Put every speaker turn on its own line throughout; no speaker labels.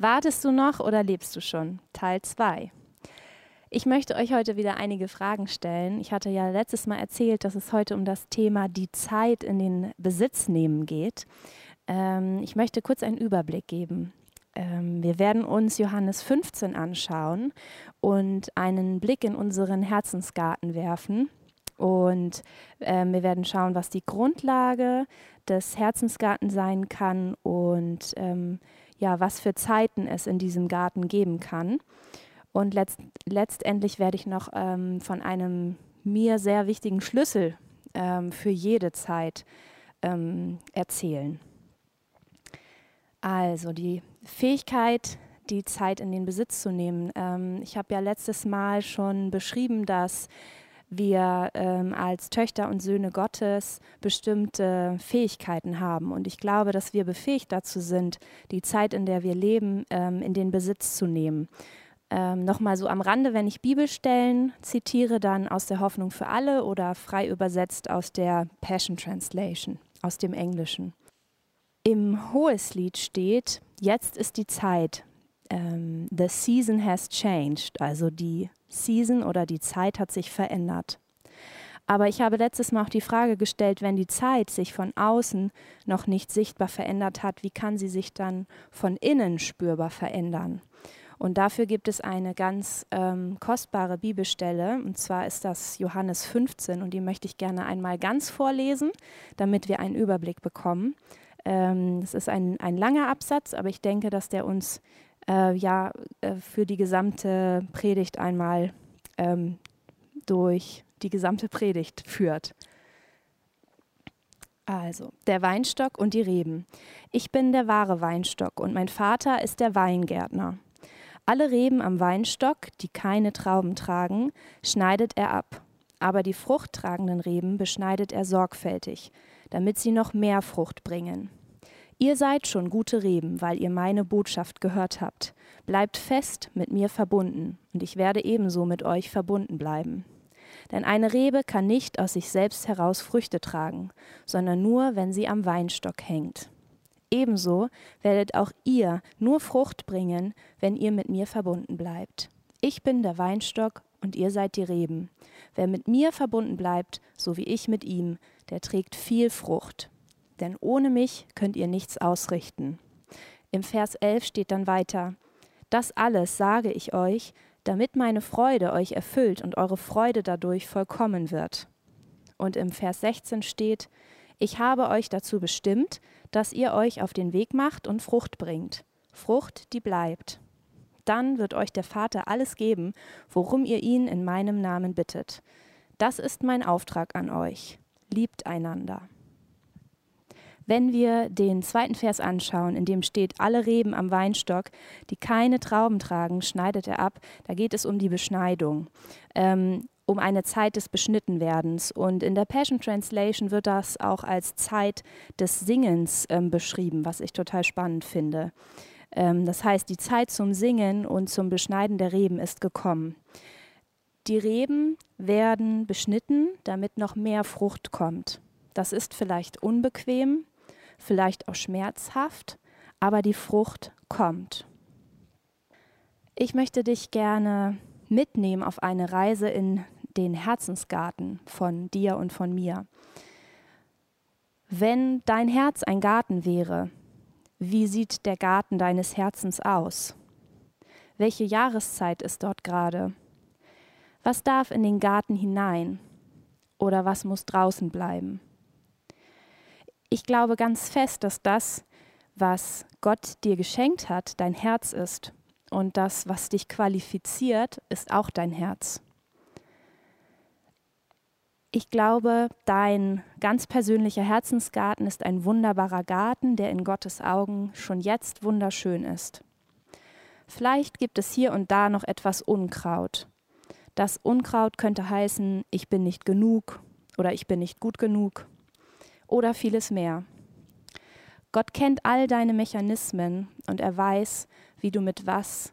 Wartest du noch oder lebst du schon? Teil 2. Ich möchte euch heute wieder einige Fragen stellen. Ich hatte ja letztes Mal erzählt, dass es heute um das Thema die Zeit in den Besitz nehmen geht. Ähm, ich möchte kurz einen Überblick geben. Ähm, wir werden uns Johannes 15 anschauen und einen Blick in unseren Herzensgarten werfen. Und ähm, wir werden schauen, was die Grundlage des Herzensgartens sein kann und ähm, ja, was für Zeiten es in diesem Garten geben kann. Und letzt, letztendlich werde ich noch ähm, von einem mir sehr wichtigen Schlüssel ähm, für jede Zeit ähm, erzählen. Also die Fähigkeit, die Zeit in den Besitz zu nehmen. Ähm, ich habe ja letztes Mal schon beschrieben, dass wir ähm, als Töchter und Söhne Gottes bestimmte Fähigkeiten haben. Und ich glaube, dass wir befähigt dazu sind, die Zeit, in der wir leben, ähm, in den Besitz zu nehmen. Ähm, Nochmal so am Rande, wenn ich Bibelstellen zitiere, dann aus der Hoffnung für alle oder frei übersetzt aus der Passion Translation, aus dem Englischen. Im Hoheslied steht, jetzt ist die Zeit, ähm, the season has changed, also die Season oder die Zeit hat sich verändert. Aber ich habe letztes Mal auch die Frage gestellt, wenn die Zeit sich von außen noch nicht sichtbar verändert hat, wie kann sie sich dann von innen spürbar verändern? Und dafür gibt es eine ganz ähm, kostbare Bibelstelle, und zwar ist das Johannes 15, und die möchte ich gerne einmal ganz vorlesen, damit wir einen Überblick bekommen. Ähm, ist ein, ein langer Absatz, aber ich denke, dass der uns äh, ja äh, für die gesamte Predigt einmal ähm, durch die gesamte Predigt führt. Also, der Weinstock und die Reben. Ich bin der wahre Weinstock und mein Vater ist der Weingärtner. Alle Reben am Weinstock, die keine Trauben tragen, schneidet er ab, aber die fruchttragenden Reben beschneidet er sorgfältig, damit sie noch mehr Frucht bringen. Ihr seid schon gute Reben, weil ihr meine Botschaft gehört habt. Bleibt fest mit mir verbunden, und ich werde ebenso mit euch verbunden bleiben. Denn eine Rebe kann nicht aus sich selbst heraus Früchte tragen, sondern nur, wenn sie am Weinstock hängt. Ebenso werdet auch ihr nur Frucht bringen, wenn ihr mit mir verbunden bleibt. Ich bin der Weinstock und ihr seid die Reben. Wer mit mir verbunden bleibt, so wie ich mit ihm, der trägt viel Frucht denn ohne mich könnt ihr nichts ausrichten. Im Vers 11 steht dann weiter, das alles sage ich euch, damit meine Freude euch erfüllt und eure Freude dadurch vollkommen wird. Und im Vers 16 steht, ich habe euch dazu bestimmt, dass ihr euch auf den Weg macht und Frucht bringt, Frucht, die bleibt. Dann wird euch der Vater alles geben, worum ihr ihn in meinem Namen bittet. Das ist mein Auftrag an euch. Liebt einander. Wenn wir den zweiten Vers anschauen, in dem steht, alle Reben am Weinstock, die keine Trauben tragen, schneidet er ab. Da geht es um die Beschneidung. Ähm, um eine Zeit des Beschnittenwerdens. Und in der Passion Translation wird das auch als Zeit des Singens ähm, beschrieben, was ich total spannend finde. Ähm, das heißt, die Zeit zum Singen und zum Beschneiden der Reben ist gekommen. Die Reben werden beschnitten, damit noch mehr Frucht kommt. Das ist vielleicht unbequem, vielleicht auch schmerzhaft, aber die Frucht kommt. Ich möchte dich gerne mitnehmen auf eine Reise in den Herzensgarten von dir und von mir. Wenn dein Herz ein Garten wäre, wie sieht der Garten deines Herzens aus? Welche Jahreszeit ist dort gerade? Was darf in den Garten hinein? Oder was muss draußen bleiben? Ich glaube ganz fest, dass das, was Gott dir geschenkt hat, dein Herz ist. Und das, was dich qualifiziert, ist auch dein Herz. Ich glaube, dein ganz persönlicher Herzensgarten ist ein wunderbarer Garten, der in Gottes Augen schon jetzt wunderschön ist. Vielleicht gibt es hier und da noch etwas Unkraut. Das Unkraut könnte heißen, ich bin nicht genug oder ich bin nicht gut genug oder vieles mehr. Gott kennt all deine Mechanismen und er weiß, wie du mit was,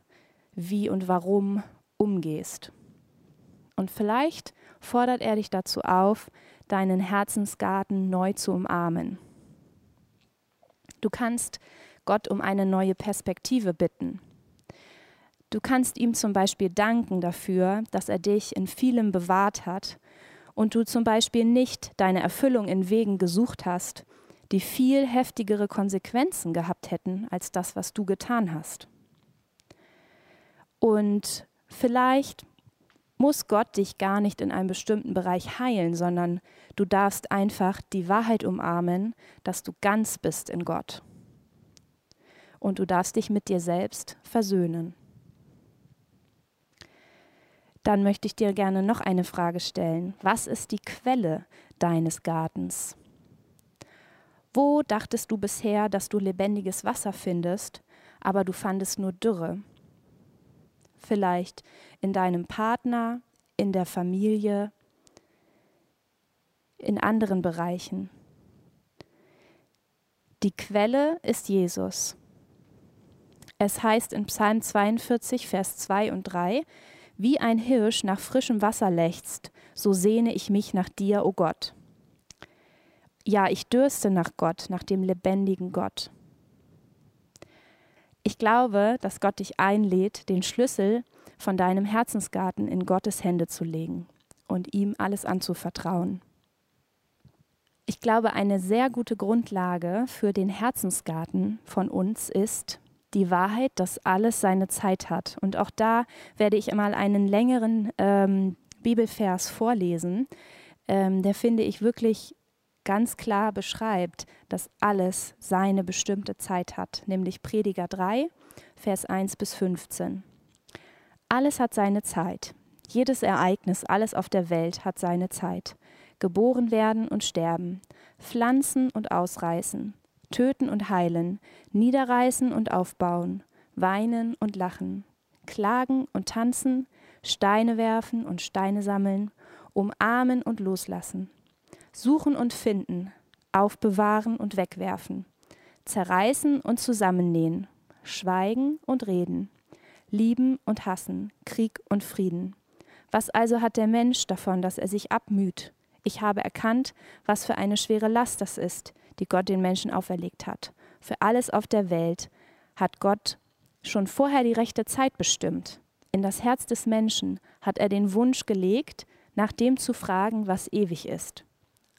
wie und warum umgehst. Und vielleicht fordert er dich dazu auf, deinen Herzensgarten neu zu umarmen. Du kannst Gott um eine neue Perspektive bitten. Du kannst ihm zum Beispiel danken dafür, dass er dich in vielem bewahrt hat und du zum Beispiel nicht deine Erfüllung in Wegen gesucht hast, die viel heftigere Konsequenzen gehabt hätten als das, was du getan hast. Und vielleicht muss Gott dich gar nicht in einem bestimmten Bereich heilen, sondern du darfst einfach die Wahrheit umarmen, dass du ganz bist in Gott. Und du darfst dich mit dir selbst versöhnen. Dann möchte ich dir gerne noch eine Frage stellen. Was ist die Quelle deines Gartens? Wo dachtest du bisher, dass du lebendiges Wasser findest, aber du fandest nur Dürre? Vielleicht in deinem Partner, in der Familie, in anderen Bereichen. Die Quelle ist Jesus. Es heißt in Psalm 42, Vers 2 und 3, wie ein Hirsch nach frischem Wasser lechzt, so sehne ich mich nach dir, o oh Gott. Ja, ich dürste nach Gott, nach dem lebendigen Gott. Ich glaube, dass Gott dich einlädt, den Schlüssel von deinem Herzensgarten in Gottes Hände zu legen und ihm alles anzuvertrauen. Ich glaube, eine sehr gute Grundlage für den Herzensgarten von uns ist, die Wahrheit, dass alles seine Zeit hat. Und auch da werde ich einmal einen längeren ähm, Bibelvers vorlesen, ähm, der finde ich wirklich ganz klar beschreibt, dass alles seine bestimmte Zeit hat, nämlich Prediger 3, Vers 1 bis 15. Alles hat seine Zeit. Jedes Ereignis, alles auf der Welt hat seine Zeit. Geboren werden und sterben, pflanzen und ausreißen, töten und heilen, niederreißen und aufbauen, weinen und lachen, klagen und tanzen, Steine werfen und Steine sammeln, umarmen und loslassen, suchen und finden, aufbewahren und wegwerfen, zerreißen und zusammennähen, schweigen und reden, lieben und hassen, Krieg und Frieden. Was also hat der Mensch davon, dass er sich abmüht? Ich habe erkannt, was für eine schwere Last das ist, die Gott den Menschen auferlegt hat. Für alles auf der Welt hat Gott schon vorher die rechte Zeit bestimmt. In das Herz des Menschen hat er den Wunsch gelegt, nach dem zu fragen, was ewig ist.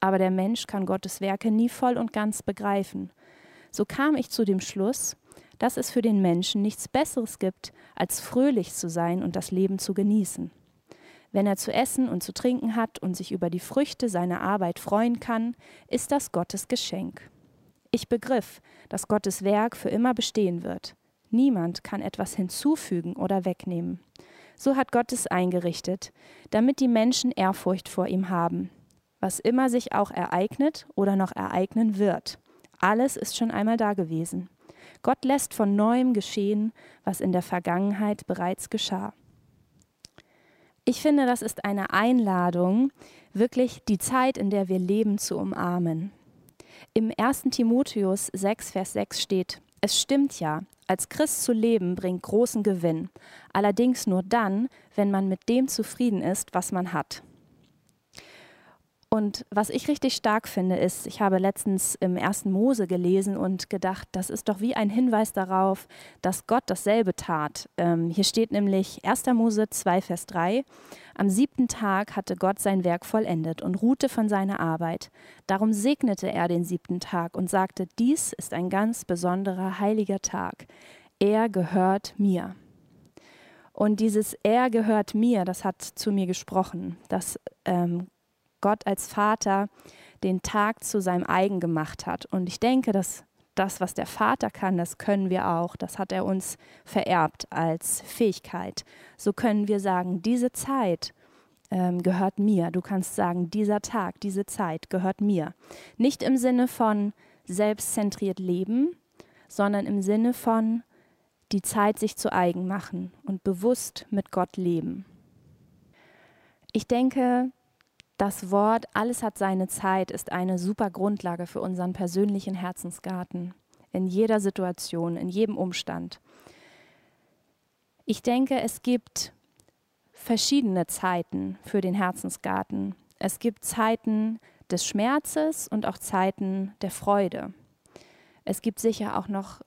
Aber der Mensch kann Gottes Werke nie voll und ganz begreifen. So kam ich zu dem Schluss, dass es für den Menschen nichts Besseres gibt, als fröhlich zu sein und das Leben zu genießen. Wenn er zu essen und zu trinken hat und sich über die Früchte seiner Arbeit freuen kann, ist das Gottes Geschenk. Ich begriff, dass Gottes Werk für immer bestehen wird. Niemand kann etwas hinzufügen oder wegnehmen. So hat Gott es eingerichtet, damit die Menschen Ehrfurcht vor ihm haben. Was immer sich auch ereignet oder noch ereignen wird, alles ist schon einmal da gewesen. Gott lässt von neuem geschehen, was in der Vergangenheit bereits geschah. Ich finde, das ist eine Einladung, wirklich die Zeit, in der wir leben, zu umarmen. Im 1. Timotheus 6, Vers 6 steht, es stimmt ja, als Christ zu leben bringt großen Gewinn, allerdings nur dann, wenn man mit dem zufrieden ist, was man hat. Und was ich richtig stark finde, ist, ich habe letztens im ersten Mose gelesen und gedacht, das ist doch wie ein Hinweis darauf, dass Gott dasselbe tat. Ähm, hier steht nämlich 1. Mose 2, Vers 3. Am siebten Tag hatte Gott sein Werk vollendet und ruhte von seiner Arbeit. Darum segnete er den siebten Tag und sagte, dies ist ein ganz besonderer heiliger Tag. Er gehört mir. Und dieses Er gehört mir, das hat zu mir gesprochen. Das ähm, Gott als Vater den Tag zu seinem eigen gemacht hat. Und ich denke, dass das, was der Vater kann, das können wir auch. Das hat er uns vererbt als Fähigkeit. So können wir sagen, diese Zeit ähm, gehört mir. Du kannst sagen, dieser Tag, diese Zeit gehört mir. Nicht im Sinne von selbstzentriert leben, sondern im Sinne von die Zeit sich zu eigen machen und bewusst mit Gott leben. Ich denke, das Wort Alles hat seine Zeit ist eine super Grundlage für unseren persönlichen Herzensgarten. In jeder Situation, in jedem Umstand. Ich denke, es gibt verschiedene Zeiten für den Herzensgarten. Es gibt Zeiten des Schmerzes und auch Zeiten der Freude. Es gibt sicher auch noch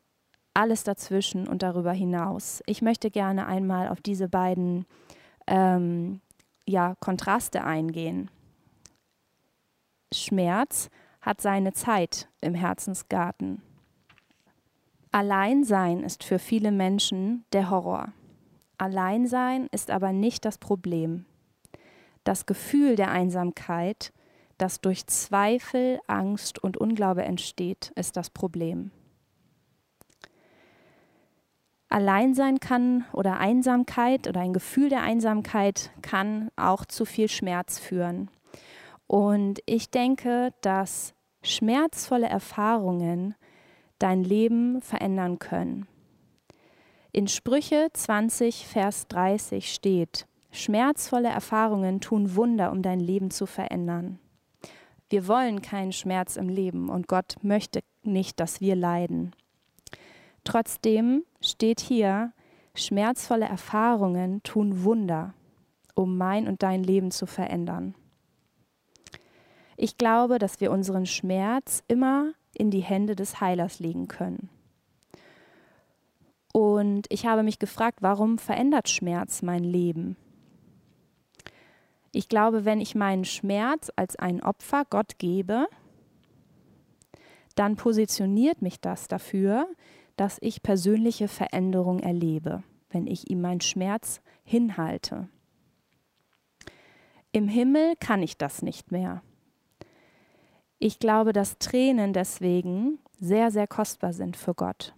alles dazwischen und darüber hinaus. Ich möchte gerne einmal auf diese beiden ähm, ja, Kontraste eingehen. Schmerz hat seine Zeit im Herzensgarten. Alleinsein ist für viele Menschen der Horror. Alleinsein ist aber nicht das Problem. Das Gefühl der Einsamkeit, das durch Zweifel, Angst und Unglaube entsteht, ist das Problem. Alleinsein kann oder Einsamkeit oder ein Gefühl der Einsamkeit kann auch zu viel Schmerz führen. Und ich denke, dass schmerzvolle Erfahrungen dein Leben verändern können. In Sprüche 20, Vers 30 steht, Schmerzvolle Erfahrungen tun Wunder, um dein Leben zu verändern. Wir wollen keinen Schmerz im Leben und Gott möchte nicht, dass wir leiden. Trotzdem steht hier, schmerzvolle Erfahrungen tun Wunder, um mein und dein Leben zu verändern. Ich glaube, dass wir unseren Schmerz immer in die Hände des Heilers legen können. Und ich habe mich gefragt, warum verändert Schmerz mein Leben? Ich glaube, wenn ich meinen Schmerz als ein Opfer Gott gebe, dann positioniert mich das dafür, dass ich persönliche Veränderung erlebe, wenn ich ihm meinen Schmerz hinhalte. Im Himmel kann ich das nicht mehr. Ich glaube, dass Tränen deswegen sehr, sehr kostbar sind für Gott.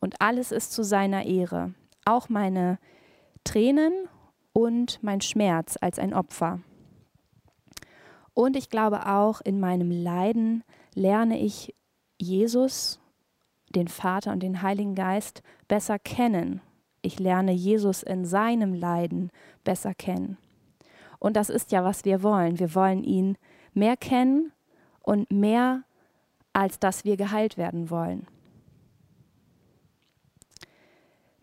Und alles ist zu seiner Ehre. Auch meine Tränen und mein Schmerz als ein Opfer. Und ich glaube auch, in meinem Leiden lerne ich Jesus, den Vater und den Heiligen Geist besser kennen. Ich lerne Jesus in seinem Leiden besser kennen. Und das ist ja, was wir wollen. Wir wollen ihn mehr kennen und mehr, als dass wir geheilt werden wollen.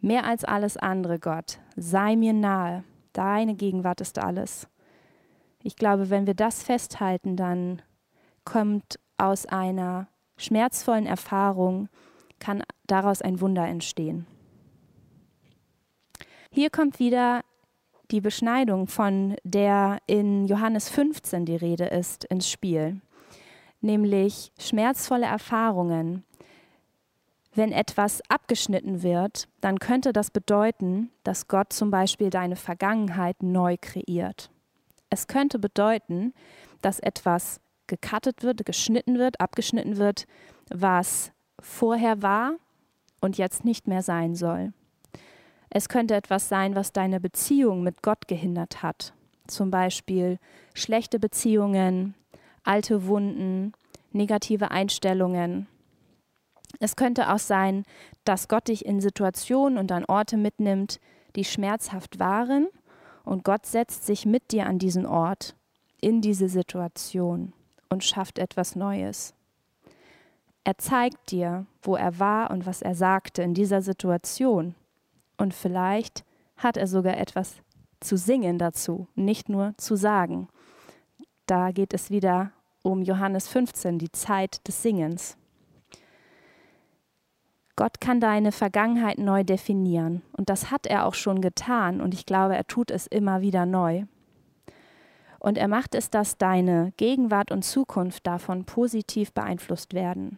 Mehr als alles andere, Gott, sei mir nahe. Deine Gegenwart ist alles. Ich glaube, wenn wir das festhalten, dann kommt aus einer schmerzvollen Erfahrung, kann daraus ein Wunder entstehen. Hier kommt wieder die Beschneidung, von der in Johannes 15 die Rede ist, ins Spiel, nämlich schmerzvolle Erfahrungen, wenn etwas abgeschnitten wird, dann könnte das bedeuten, dass Gott zum Beispiel deine Vergangenheit neu kreiert. Es könnte bedeuten, dass etwas gekattet wird, geschnitten wird, abgeschnitten wird, was vorher war und jetzt nicht mehr sein soll. Es könnte etwas sein, was deine Beziehung mit Gott gehindert hat. Zum Beispiel schlechte Beziehungen, alte Wunden, negative Einstellungen, es könnte auch sein, dass Gott dich in Situationen und an Orte mitnimmt, die schmerzhaft waren, und Gott setzt sich mit dir an diesen Ort, in diese Situation und schafft etwas Neues. Er zeigt dir, wo er war und was er sagte in dieser Situation. Und vielleicht hat er sogar etwas zu singen dazu, nicht nur zu sagen. Da geht es wieder um Johannes 15, die Zeit des Singens. Gott kann deine Vergangenheit neu definieren. Und das hat er auch schon getan. Und ich glaube, er tut es immer wieder neu. Und er macht es, dass deine Gegenwart und Zukunft davon positiv beeinflusst werden.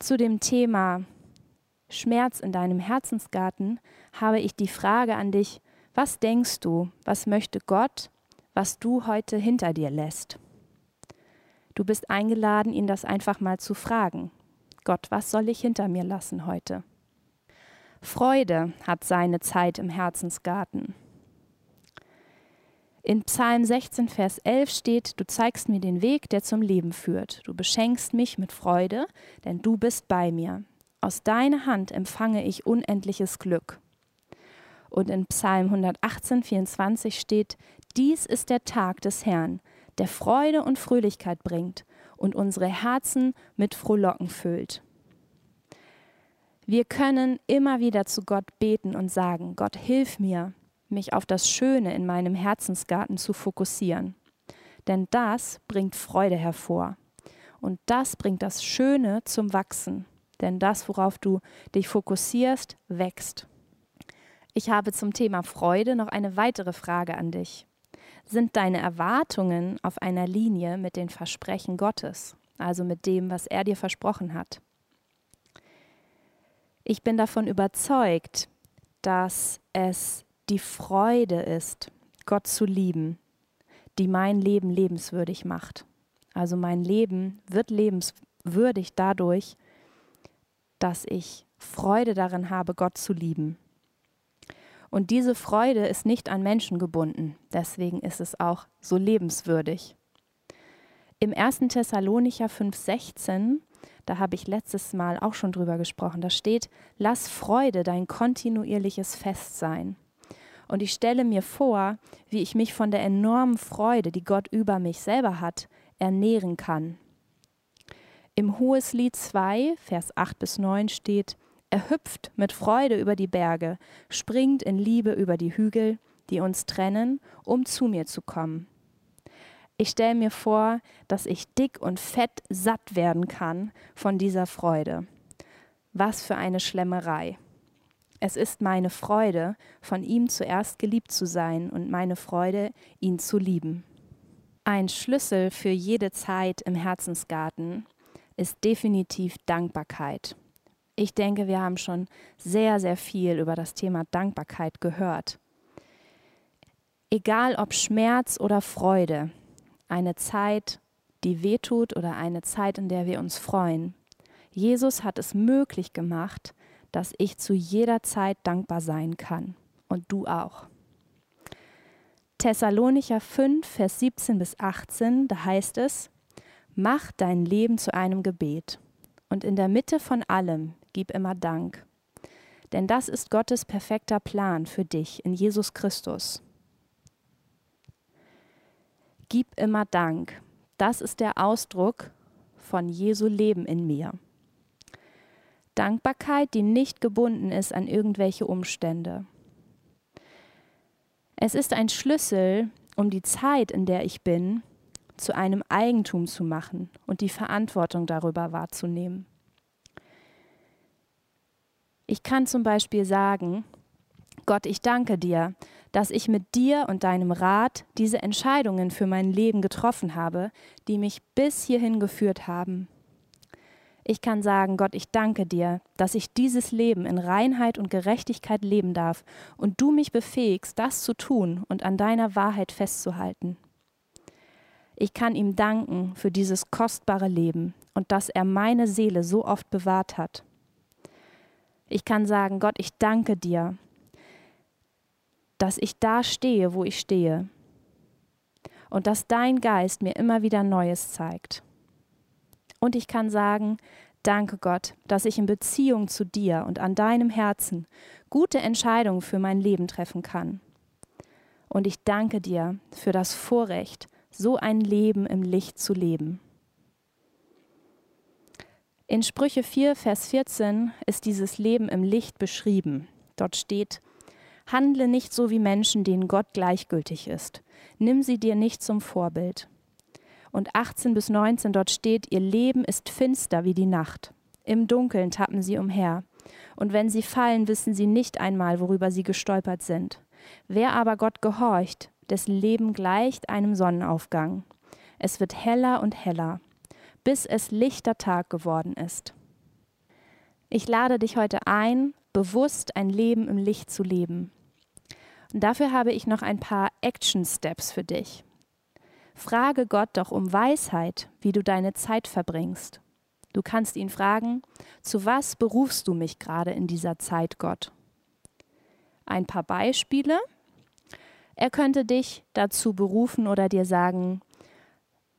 Zu dem Thema Schmerz in deinem Herzensgarten habe ich die Frage an dich, was denkst du, was möchte Gott, was du heute hinter dir lässt? Du bist eingeladen, ihn das einfach mal zu fragen. Gott, was soll ich hinter mir lassen heute? Freude hat seine Zeit im Herzensgarten. In Psalm 16, Vers 11 steht, du zeigst mir den Weg, der zum Leben führt. Du beschenkst mich mit Freude, denn du bist bei mir. Aus deiner Hand empfange ich unendliches Glück. Und in Psalm 118, 24 steht, dies ist der Tag des Herrn, der Freude und Fröhlichkeit bringt und unsere Herzen mit Frohlocken füllt. Wir können immer wieder zu Gott beten und sagen, Gott, hilf mir, mich auf das Schöne in meinem Herzensgarten zu fokussieren. Denn das bringt Freude hervor. Und das bringt das Schöne zum Wachsen. Denn das, worauf du dich fokussierst, wächst. Ich habe zum Thema Freude noch eine weitere Frage an dich. Sind deine Erwartungen auf einer Linie mit den Versprechen Gottes, also mit dem, was er dir versprochen hat? Ich bin davon überzeugt, dass es die Freude ist, Gott zu lieben, die mein Leben lebenswürdig macht. Also mein Leben wird lebenswürdig dadurch, dass ich Freude darin habe, Gott zu lieben. Und diese Freude ist nicht an Menschen gebunden, deswegen ist es auch so lebenswürdig. Im 1. Thessalonicher 5,16, da habe ich letztes Mal auch schon drüber gesprochen, da steht: Lass Freude dein kontinuierliches Fest sein. Und ich stelle mir vor, wie ich mich von der enormen Freude, die Gott über mich selber hat, ernähren kann. Im Hoheslied 2, Vers 8 bis 9 steht, er hüpft mit Freude über die Berge, springt in Liebe über die Hügel, die uns trennen, um zu mir zu kommen. Ich stelle mir vor, dass ich dick und fett satt werden kann von dieser Freude. Was für eine Schlemmerei. Es ist meine Freude, von ihm zuerst geliebt zu sein und meine Freude, ihn zu lieben. Ein Schlüssel für jede Zeit im Herzensgarten ist definitiv Dankbarkeit. Ich denke, wir haben schon sehr, sehr viel über das Thema Dankbarkeit gehört. Egal ob Schmerz oder Freude, eine Zeit, die wehtut oder eine Zeit, in der wir uns freuen. Jesus hat es möglich gemacht, dass ich zu jeder Zeit dankbar sein kann. Und du auch. Thessalonicher 5, Vers 17 bis 18, da heißt es, Mach dein Leben zu einem Gebet und in der Mitte von allem gib immer Dank. Denn das ist Gottes perfekter Plan für dich in Jesus Christus. Gib immer Dank. Das ist der Ausdruck von Jesu Leben in mir. Dankbarkeit, die nicht gebunden ist an irgendwelche Umstände. Es ist ein Schlüssel, um die Zeit, in der ich bin, zu einem Eigentum zu machen und die Verantwortung darüber wahrzunehmen. Ich kann zum Beispiel sagen, Gott, ich danke dir, dass ich mit dir und deinem Rat diese Entscheidungen für mein Leben getroffen habe, die mich bis hierhin geführt haben. Ich kann sagen, Gott, ich danke dir, dass ich dieses Leben in Reinheit und Gerechtigkeit leben darf und du mich befähigst, das zu tun und an deiner Wahrheit festzuhalten. Ich kann ihm danken für dieses kostbare Leben und dass er meine Seele so oft bewahrt hat. Ich kann sagen, Gott, ich danke dir, dass ich da stehe, wo ich stehe und dass dein Geist mir immer wieder Neues zeigt. Und ich kann sagen, danke Gott, dass ich in Beziehung zu dir und an deinem Herzen gute Entscheidungen für mein Leben treffen kann. Und ich danke dir für das Vorrecht, so ein Leben im Licht zu leben. In Sprüche 4, Vers 14 ist dieses Leben im Licht beschrieben. Dort steht, Handle nicht so wie Menschen, denen Gott gleichgültig ist. Nimm sie dir nicht zum Vorbild und 18 bis 19 dort steht, ihr Leben ist finster wie die Nacht. Im Dunkeln tappen sie umher. Und wenn sie fallen, wissen sie nicht einmal, worüber sie gestolpert sind. Wer aber Gott gehorcht, dessen Leben gleicht einem Sonnenaufgang. Es wird heller und heller, bis es lichter Tag geworden ist. Ich lade dich heute ein, bewusst ein Leben im Licht zu leben. Und dafür habe ich noch ein paar Action Steps für dich. Frage Gott doch um Weisheit, wie du deine Zeit verbringst. Du kannst ihn fragen, zu was berufst du mich gerade in dieser Zeit, Gott? Ein paar Beispiele. Er könnte dich dazu berufen oder dir sagen,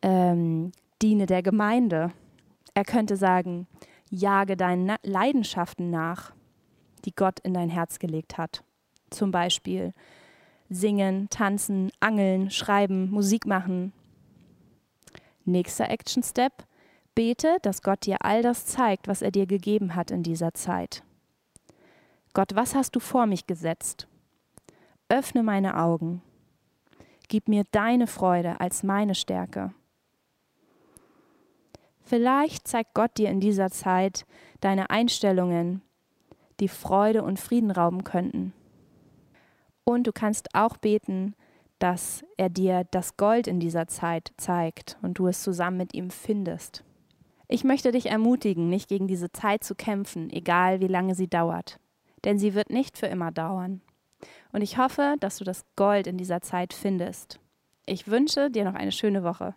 ähm, diene der Gemeinde. Er könnte sagen, jage deinen Leidenschaften nach, die Gott in dein Herz gelegt hat. Zum Beispiel Singen, tanzen, angeln, schreiben, Musik machen. Nächster Action Step. Bete, dass Gott dir all das zeigt, was er dir gegeben hat in dieser Zeit. Gott, was hast du vor mich gesetzt? Öffne meine Augen. Gib mir deine Freude als meine Stärke. Vielleicht zeigt Gott dir in dieser Zeit deine Einstellungen, die Freude und Frieden rauben könnten. Und du kannst auch beten, dass er dir das Gold in dieser Zeit zeigt und du es zusammen mit ihm findest. Ich möchte dich ermutigen, nicht gegen diese Zeit zu kämpfen, egal wie lange sie dauert, denn sie wird nicht für immer dauern. Und ich hoffe, dass du das Gold in dieser Zeit findest. Ich wünsche dir noch eine schöne Woche.